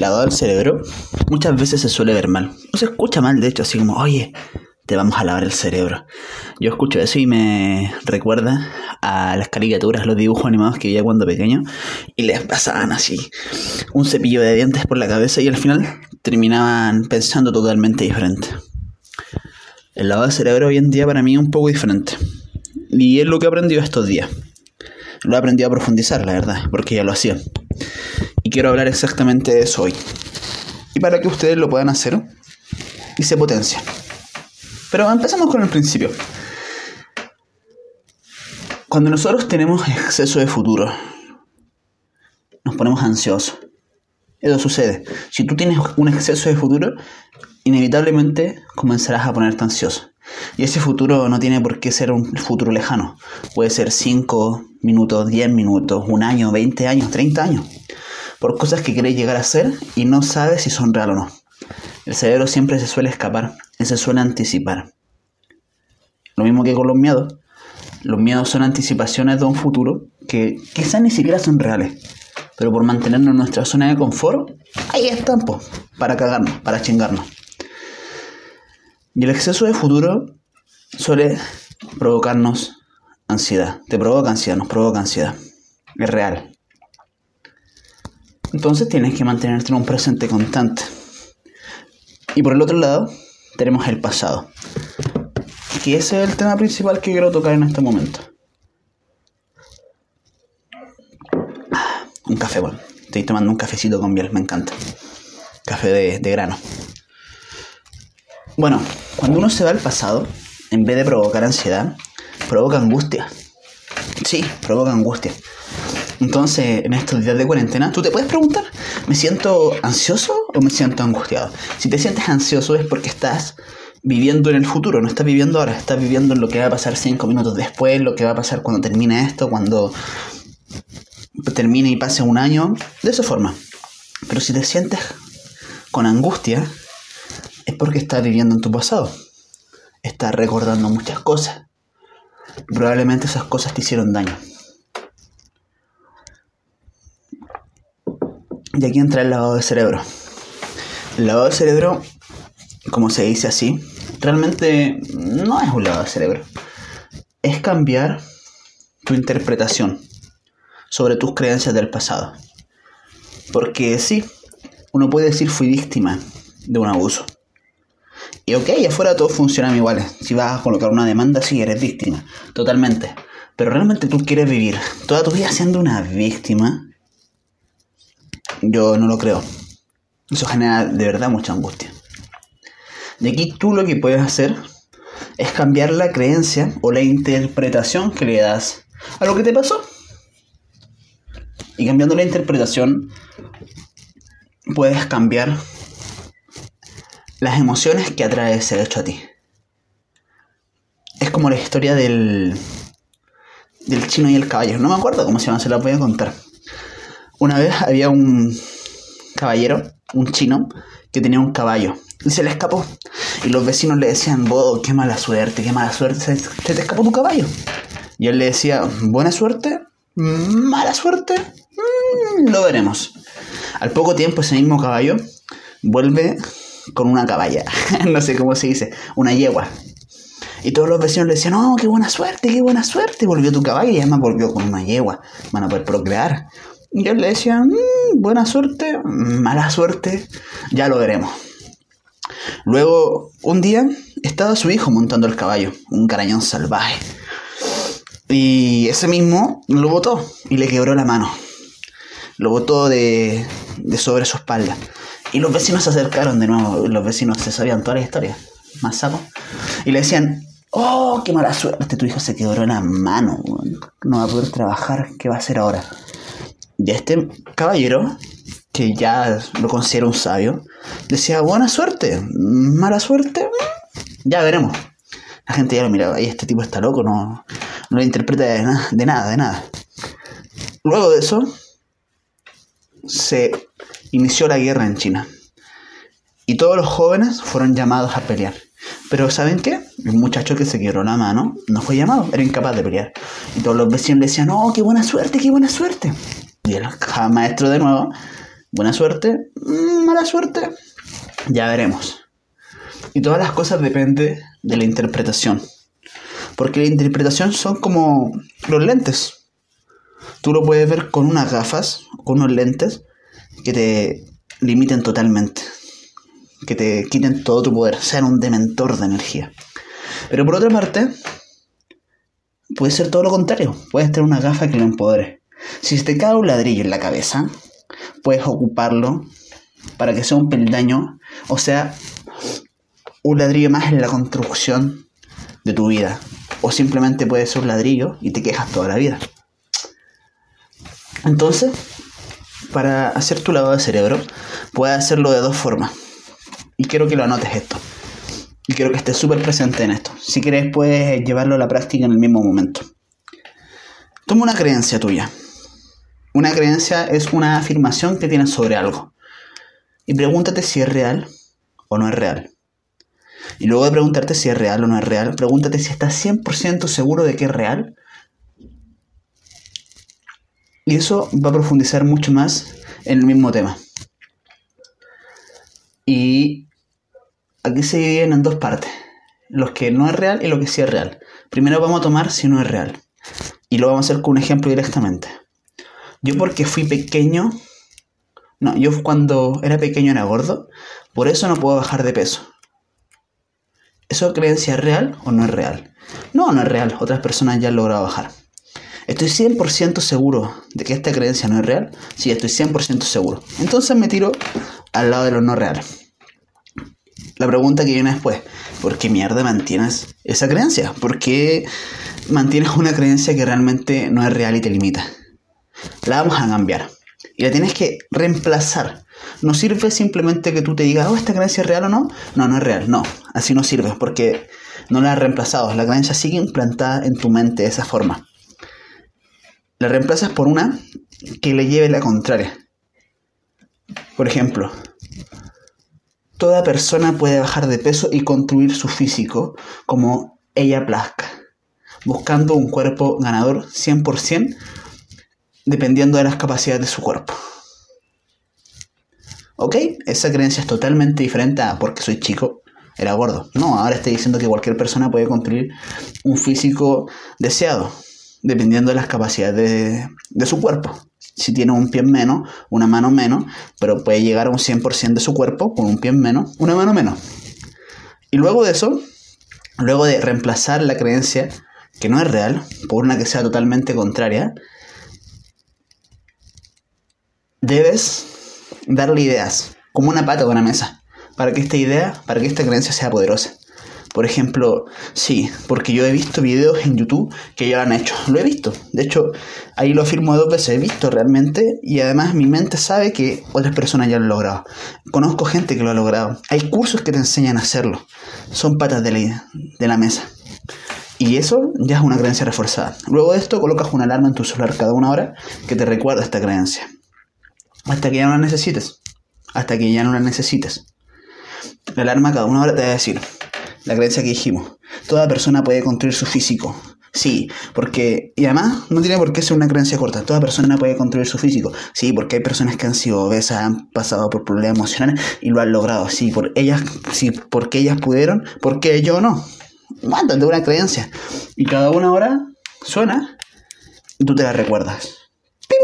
lavado del cerebro muchas veces se suele ver mal. No se escucha mal, de hecho, así como, oye, te vamos a lavar el cerebro. Yo escucho eso y me recuerda a las caricaturas, los dibujos animados que veía cuando pequeño y les pasaban así un cepillo de dientes por la cabeza y al final terminaban pensando totalmente diferente. El lavado del cerebro hoy en día para mí es un poco diferente. Y es lo que he aprendido estos días. Lo he aprendido a profundizar, la verdad, porque ya lo hacía. Quiero hablar exactamente de eso hoy. Y para que ustedes lo puedan hacer y se potencien. Pero empezamos con el principio. Cuando nosotros tenemos exceso de futuro, nos ponemos ansiosos. Eso sucede. Si tú tienes un exceso de futuro, inevitablemente comenzarás a ponerte ansioso. Y ese futuro no tiene por qué ser un futuro lejano. Puede ser 5 minutos, 10 minutos, un año, 20 años, 30 años por cosas que querés llegar a ser y no sabes si son real o no. El cerebro siempre se suele escapar y se suele anticipar. Lo mismo que con los miedos. Los miedos son anticipaciones de un futuro que quizás ni siquiera son reales. Pero por mantenernos en nuestra zona de confort, ahí están, para cagarnos, para chingarnos. Y el exceso de futuro suele provocarnos ansiedad. Te provoca ansiedad, nos provoca ansiedad. Es real. Entonces tienes que mantenerte en un presente constante. Y por el otro lado, tenemos el pasado. Que ese es el tema principal que quiero tocar en este momento. Un café, bueno. Estoy tomando un cafecito con miel, me encanta. Café de, de grano. Bueno, cuando uno se va al pasado, en vez de provocar ansiedad, provoca angustia. Sí, provoca angustia. Entonces, en estos días de cuarentena, tú te puedes preguntar, ¿me siento ansioso o me siento angustiado? Si te sientes ansioso es porque estás viviendo en el futuro, no estás viviendo ahora, estás viviendo en lo que va a pasar cinco minutos después, lo que va a pasar cuando termine esto, cuando termine y pase un año, de esa forma. Pero si te sientes con angustia, es porque estás viviendo en tu pasado. Estás recordando muchas cosas. Probablemente esas cosas te hicieron daño. Y aquí entra el lavado de cerebro. El lavado de cerebro, como se dice así, realmente no es un lavado de cerebro. Es cambiar tu interpretación sobre tus creencias del pasado. Porque sí, uno puede decir fui víctima de un abuso. Y ok, afuera todos funcionan iguales. Si vas a colocar una demanda, sí, eres víctima. Totalmente. Pero realmente tú quieres vivir toda tu vida siendo una víctima yo no lo creo. Eso genera de verdad mucha angustia. De aquí tú lo que puedes hacer es cambiar la creencia o la interpretación que le das a lo que te pasó. Y cambiando la interpretación, puedes cambiar las emociones que atrae ese hecho a ti. Es como la historia del, del chino y el caballo. No me acuerdo cómo se llama, se la voy a contar. Una vez había un caballero, un chino, que tenía un caballo y se le escapó. Y los vecinos le decían, oh, qué mala suerte, qué mala suerte, se, te escapó tu caballo. Y él le decía, buena suerte, mala suerte, mm, lo veremos. Al poco tiempo ese mismo caballo vuelve con una caballa, no sé cómo se dice, una yegua. Y todos los vecinos le decían, oh, qué buena suerte, qué buena suerte. Volvió tu caballo y además volvió con una yegua. Van a poder procrear. Y él le decía, mm, buena suerte, mala suerte, ya lo veremos. Luego, un día, estaba su hijo montando el caballo, un carañón salvaje. Y ese mismo lo botó y le quebró la mano. Lo botó de, de sobre su espalda. Y los vecinos se acercaron de nuevo. Los vecinos se sabían toda la historia. Más sapo. Y le decían, oh, qué mala suerte. Tu hijo se quebró la mano. No va a poder trabajar. ¿Qué va a hacer ahora? Y este caballero que ya lo considero un sabio, decía, buena suerte, mala suerte, ya veremos. La gente ya lo miraba, y este tipo está loco, no, no le interpreta de, nada, de nada. Luego de eso, se inició la guerra en China. Y todos los jóvenes fueron llamados a pelear. Pero ¿saben qué? El muchacho que se quebró la mano no fue llamado, era incapaz de pelear. Y todos los vecinos le decían, oh, qué buena suerte, qué buena suerte. Y el maestro de nuevo, buena suerte, mm, mala suerte, ya veremos. Y todas las cosas dependen de la interpretación. Porque la interpretación son como los lentes. Tú lo puedes ver con unas gafas, con unos lentes que te limiten totalmente que te quiten todo tu poder, sean un dementor de energía. Pero por otra parte, puede ser todo lo contrario. Puedes tener una gafa que lo empodere. Si te cae un ladrillo en la cabeza, puedes ocuparlo para que sea un peldaño, o sea, un ladrillo más en la construcción de tu vida. O simplemente puede ser un ladrillo y te quejas toda la vida. Entonces, para hacer tu lavado de cerebro, puedes hacerlo de dos formas. Y quiero que lo anotes esto. Y quiero que estés súper presente en esto. Si quieres, puedes llevarlo a la práctica en el mismo momento. Toma una creencia tuya. Una creencia es una afirmación que tienes sobre algo. Y pregúntate si es real o no es real. Y luego de preguntarte si es real o no es real, pregúntate si estás 100% seguro de que es real. Y eso va a profundizar mucho más en el mismo tema. Y aquí se dividen en dos partes. Los que no es real y lo que sí es real. Primero vamos a tomar si no es real. Y lo vamos a hacer con un ejemplo directamente. Yo porque fui pequeño, no, yo cuando era pequeño era gordo, por eso no puedo bajar de peso. ¿Eso creencia es real o no es real? No, no es real. Otras personas ya han logrado bajar. ¿Estoy 100% seguro de que esta creencia no es real? Sí, estoy 100% seguro. Entonces me tiro al lado de lo no real. La pregunta que viene después, ¿por qué mierda mantienes esa creencia? ¿Por qué mantienes una creencia que realmente no es real y te limita? La vamos a cambiar. Y la tienes que reemplazar. No sirve simplemente que tú te digas, oh, esta creencia es real o no. No, no es real. No, así no sirve porque no la has reemplazado. La creencia sigue implantada en tu mente de esa forma. La reemplazas por una que le lleve la contraria. Por ejemplo, toda persona puede bajar de peso y construir su físico como ella plazca, buscando un cuerpo ganador 100% dependiendo de las capacidades de su cuerpo. ¿Ok? Esa creencia es totalmente diferente a porque soy chico, era gordo. No, ahora estoy diciendo que cualquier persona puede construir un físico deseado, dependiendo de las capacidades de, de su cuerpo si tiene un pie menos, una mano menos, pero puede llegar a un 100% de su cuerpo con un pie menos, una mano menos. Y luego de eso, luego de reemplazar la creencia que no es real por una que sea totalmente contraria, debes darle ideas, como una pata o una mesa, para que esta idea, para que esta creencia sea poderosa. Por ejemplo, sí, porque yo he visto videos en YouTube que ya lo han hecho. Lo he visto. De hecho, ahí lo afirmo dos veces. He visto realmente y además mi mente sabe que otras personas ya lo han logrado. Conozco gente que lo ha logrado. Hay cursos que te enseñan a hacerlo. Son patas de la, de la mesa. Y eso ya es una creencia reforzada. Luego de esto colocas una alarma en tu celular cada una hora que te recuerda esta creencia. Hasta que ya no la necesites. Hasta que ya no la necesites. La alarma cada una hora te va a decir, la creencia que dijimos. Toda persona puede construir su físico. Sí, porque, y además no tiene por qué ser una creencia corta, toda persona puede construir su físico. Sí, porque hay personas que han sido obesas, han pasado por problemas emocionales y lo han logrado. Sí, por ellas, sí, porque ellas pudieron, porque yo no. Mándate una creencia. Y cada una hora suena y tú te la recuerdas. ¡Pim!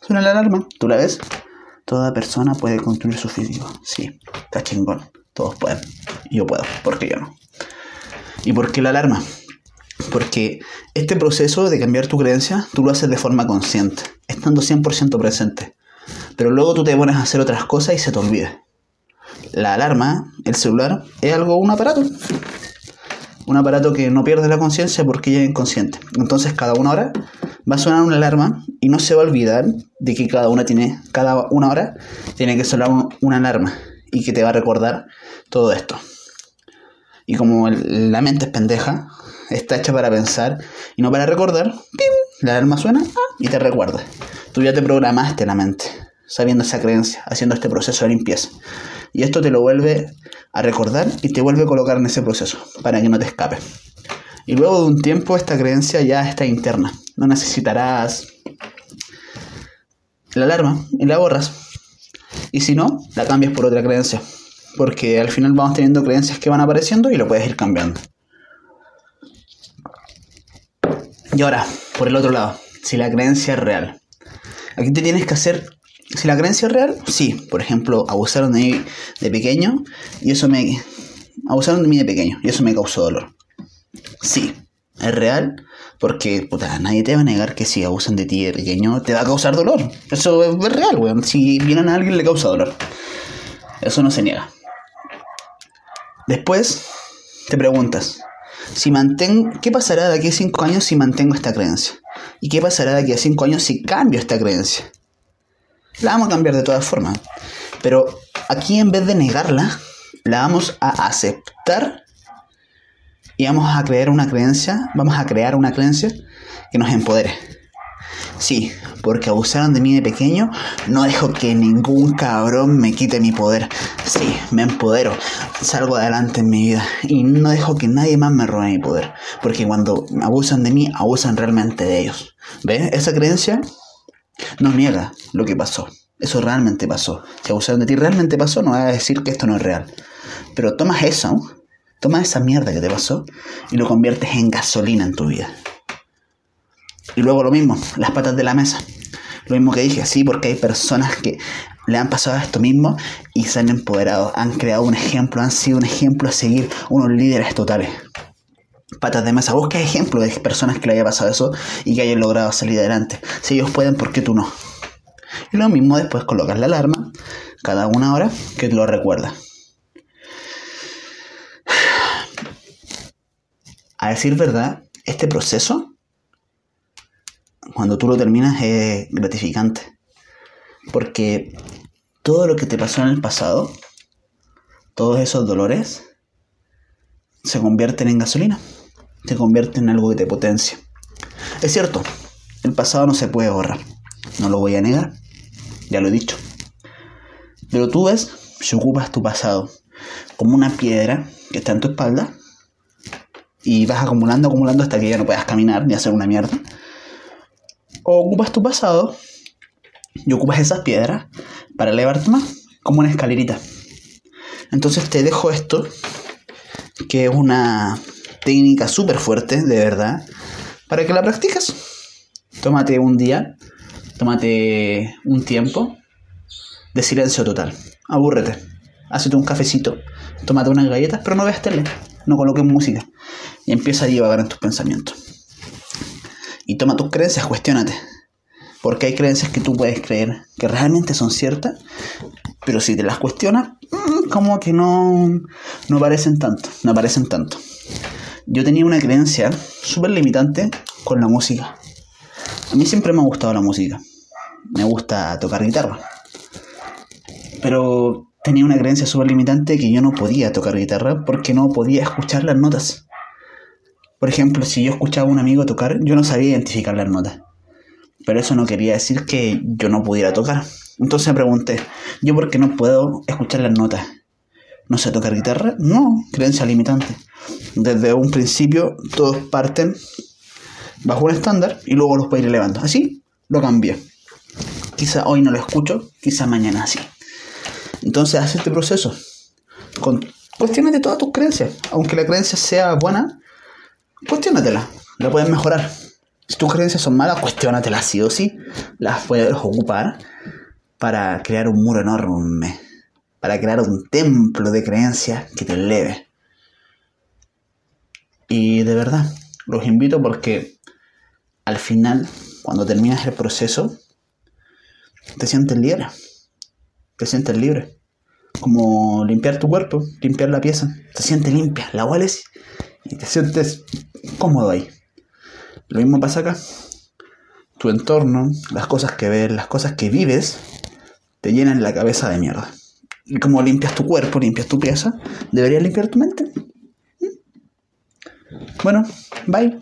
Suena la alarma, tú la ves. Toda persona puede construir su físico. Sí, está chingón. Todos pueden. Yo puedo, porque yo no. ¿Y por qué la alarma? Porque este proceso de cambiar tu creencia, tú lo haces de forma consciente, estando 100% presente. Pero luego tú te pones a hacer otras cosas y se te olvida. La alarma, el celular, es algo, un aparato. Un aparato que no pierde la conciencia porque ya es inconsciente. Entonces cada una hora va a sonar una alarma y no se va a olvidar de que cada una tiene, cada una hora tiene que sonar una alarma y que te va a recordar todo esto. Y como la mente es pendeja, está hecha para pensar y no para recordar, la alarma suena ah, y te recuerda. Tú ya te programaste la mente, sabiendo esa creencia, haciendo este proceso de limpieza. Y esto te lo vuelve a recordar y te vuelve a colocar en ese proceso, para que no te escape. Y luego de un tiempo esta creencia ya está interna. No necesitarás la alarma y la borras. Y si no, la cambias por otra creencia. Porque al final vamos teniendo creencias que van apareciendo y lo puedes ir cambiando. Y ahora, por el otro lado, si la creencia es real. Aquí te tienes que hacer si la creencia es real, sí. Por ejemplo, abusaron de mí de pequeño y eso me... Abusaron de mí de pequeño y eso me causó dolor. Sí, es real porque, puta, nadie te va a negar que si abusan de ti de pequeño te va a causar dolor. Eso es real, weón. Si vienen a alguien le causa dolor. Eso no se niega. Después te preguntas, si mantengo, ¿qué pasará de aquí a 5 años si mantengo esta creencia? ¿Y qué pasará de aquí a 5 años si cambio esta creencia? La vamos a cambiar de todas formas. Pero aquí en vez de negarla, la vamos a aceptar y vamos a crear una creencia, vamos a crear una creencia que nos empodere. Sí, porque abusaron de mí de pequeño, no dejo que ningún cabrón me quite mi poder. Sí, me empodero, salgo adelante en mi vida y no dejo que nadie más me robe mi poder. Porque cuando abusan de mí, abusan realmente de ellos. ¿Ves? Esa creencia no niega lo que pasó. Eso realmente pasó. Si abusaron de ti realmente pasó, no va a decir que esto no es real. Pero tomas eso, tomas esa mierda que te pasó y lo conviertes en gasolina en tu vida. Y luego lo mismo, las patas de la mesa. Lo mismo que dije, sí, porque hay personas que le han pasado esto mismo y se han empoderado, han creado un ejemplo, han sido un ejemplo a seguir, unos líderes totales patas de mesa. Busca ejemplos de personas que le haya pasado eso y que hayan logrado salir adelante. Si ellos pueden, ¿por qué tú no? Y lo mismo después colocas la alarma cada una hora que te lo recuerda. A decir verdad, este proceso, cuando tú lo terminas, es gratificante. Porque todo lo que te pasó en el pasado, todos esos dolores, se convierten en gasolina se convierte en algo que te potencia. Es cierto, el pasado no se puede borrar, no lo voy a negar, ya lo he dicho. Pero tú ves, si ocupas tu pasado como una piedra que está en tu espalda y vas acumulando, acumulando hasta que ya no puedas caminar ni hacer una mierda, o ocupas tu pasado y ocupas esas piedras para elevarte más, como una escalerita. Entonces te dejo esto, que es una técnica súper fuerte, de verdad, para que la practiques. Tómate un día, tómate un tiempo de silencio total. Abúrrete. Hazte un cafecito, tómate unas galletas, pero no veas tele, no coloques música. Y empieza a divagar en tus pensamientos. Y toma tus creencias, cuestionate. Porque hay creencias que tú puedes creer que realmente son ciertas, pero si te las cuestionas, mm, como que no, no parecen tanto, no parecen tanto yo tenía una creencia súper limitante con la música. A mí siempre me ha gustado la música. Me gusta tocar guitarra. Pero tenía una creencia súper limitante que yo no podía tocar guitarra porque no podía escuchar las notas. Por ejemplo, si yo escuchaba a un amigo tocar, yo no sabía identificar las notas. Pero eso no quería decir que yo no pudiera tocar. Entonces me pregunté, ¿yo por qué no puedo escuchar las notas? ¿No sé tocar guitarra? No, creencia limitante. Desde un principio todos parten bajo un estándar y luego los puedo ir elevando. Así lo cambié. Quizá hoy no lo escucho, quizá mañana sí. Entonces haz este proceso. Con, todas tus creencias. Aunque la creencia sea buena, cuestionatela. La puedes mejorar. Si tus creencias son malas, cuestionatela sí o sí. Las puedes ocupar para crear un muro enorme para crear un templo de creencias que te eleve. Y de verdad, los invito porque al final, cuando terminas el proceso, te sientes libre. Te sientes libre. Como limpiar tu cuerpo, limpiar la pieza. Te sientes limpia, la hueles y te sientes cómodo ahí. Lo mismo pasa acá. tu entorno, las cosas que ves, las cosas que vives, te llenan la cabeza de mierda. Y como limpias tu cuerpo, limpias tu pieza, deberías limpiar tu mente. ¿Mm? Bueno, bye.